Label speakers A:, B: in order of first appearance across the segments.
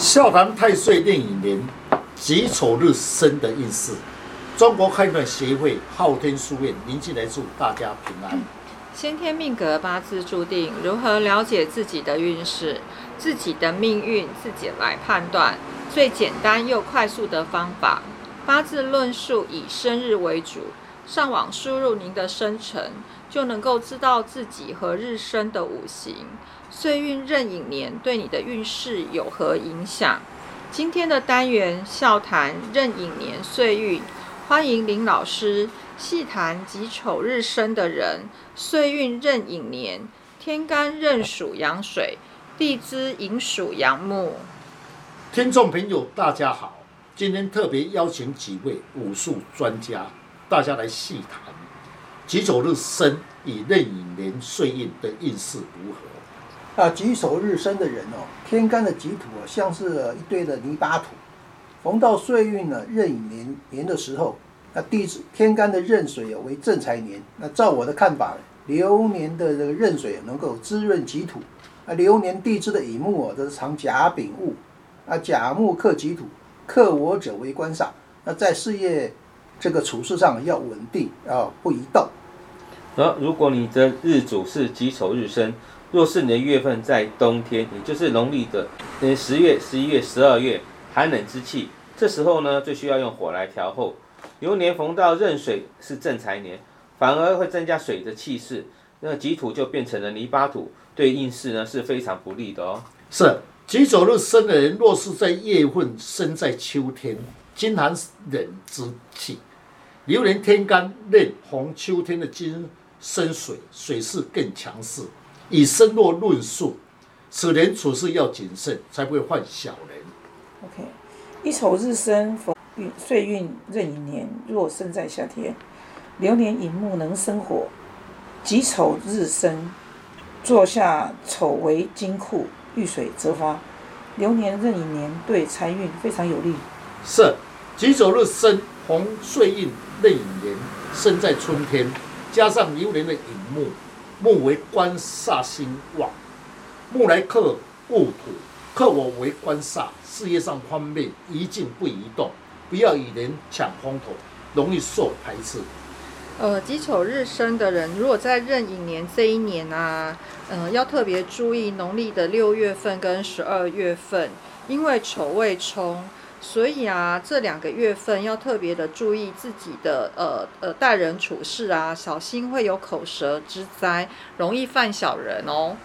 A: 笑谈太岁令乙年己丑日生的运势。中国开运协会昊天书院宁静来祝大家平安。
B: 先天命格八字注定，如何了解自己的运势、自己的命运，自己来判断。最简单又快速的方法，八字论述以生日为主，上网输入您的生辰，就能够知道自己和日生的五行。岁运壬寅年对你的运势有何影响？今天的单元笑谈壬寅年岁运，欢迎林老师细谈己丑日生的人，岁运壬寅年，天干壬属阳水，地支寅属阳木。
A: 听众朋友，大家好，今天特别邀请几位武术专家，大家来细谈己丑日生与壬寅年岁运的运势如何。
C: 啊，己丑日生的人哦，天干的己土啊，像是一堆的泥巴土。逢到岁运呢，壬寅年年的时候，那地支天干的壬水啊为正财年。那照我的看法，流年的这个壬水能够滋润己土。啊，流年地支的乙木啊，则是藏甲丙戊。啊，甲木克己土，克我者为官煞。那在事业这个处事上要稳定啊，不移动。
D: 而如果你的日主是己丑日生。若是你的月份在冬天，也就是农历的嗯十月、十一月、十二月寒冷之气，这时候呢，最需要用火来调候。流年逢到壬水是正财年，反而会增加水的气势，那己土就变成了泥巴土，对运势呢是非常不利的哦。
A: 是己丑日生的人，若是在月份生在秋天，金寒冷之气，流年天干任逢秋天的金生水，水势更强势。以生弱论述，此人处事要谨慎，才不会犯小人。
E: OK，一丑日生逢运岁运壬寅年，若生在夏天，流年寅木能生火，己丑日生，坐下丑为金库，遇水则发。流年壬寅年对财运非常有利。
A: 是己丑日生逢岁运壬寅年，生在春天，加上流年的寅木。木为官煞星旺，木来克戊土，克我为官煞，事业上方面宜静不宜动，不要与人抢风头，容易受排斥。
B: 呃，己丑日生的人，如果在壬寅年这一年啊，嗯，要特别注意农历的六月份跟十二月份，因为丑未冲。所以啊，这两个月份要特别的注意自己的呃呃待人处事啊，小心会有口舌之灾，容易犯小人哦。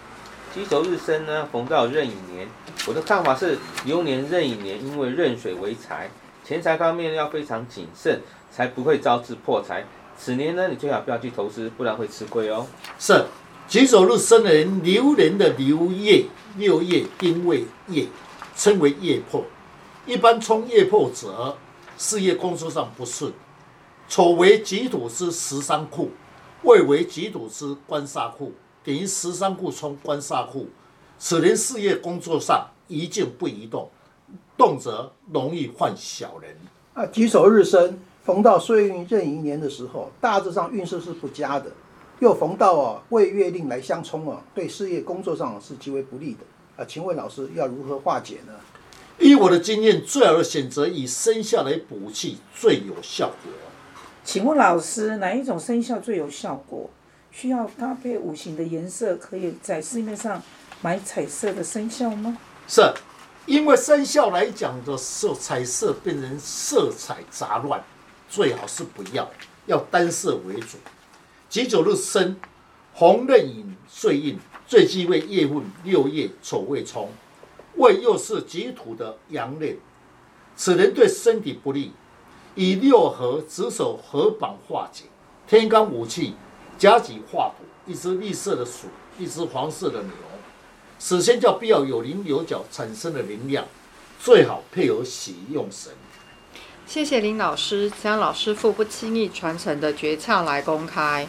D: 己丑日生呢，逢到壬寅年，我的看法是流年壬寅年，因为壬水为财，钱财方面要非常谨慎，才不会招致破财。此年呢，你最好不要去投资，不然会吃亏哦。
A: 是己丑日生的人，流年的流月六月丁未月，称为月破。一般冲业破者，事业工作上不顺。丑为己土之十三库，未为己土之官煞库，等于十三库冲官煞库。此人事业工作上一静不移动，动则容易犯小人。
C: 啊，己丑日生，逢到岁运壬寅年的时候，大致上运势是不佳的。又逢到啊未月令来相冲啊，对事业工作上是极为不利的。啊，请问老师要如何化解呢？
A: 依我的经验，最好的选择以生肖来补气最有效果。
E: 请问老师，哪一种生肖最有效果？需要搭配五行的颜色，可以在市面上买彩色的生肖吗？
A: 是，因为生肖来讲的色彩色变成色彩杂乱，最好是不要，要单色为主。己九日生，红刃影岁印，最忌讳夜问六夜丑未冲。胃又是己土的阳刃，此人对身体不利。以六合子手合绑化解，天干五气甲己化土，一只绿色的鼠，一只黄色的牛。首先叫必要有棱有角产生的能量，最好配合喜用神。
B: 谢谢林老师将老师傅不轻易传承的诀窍来公开，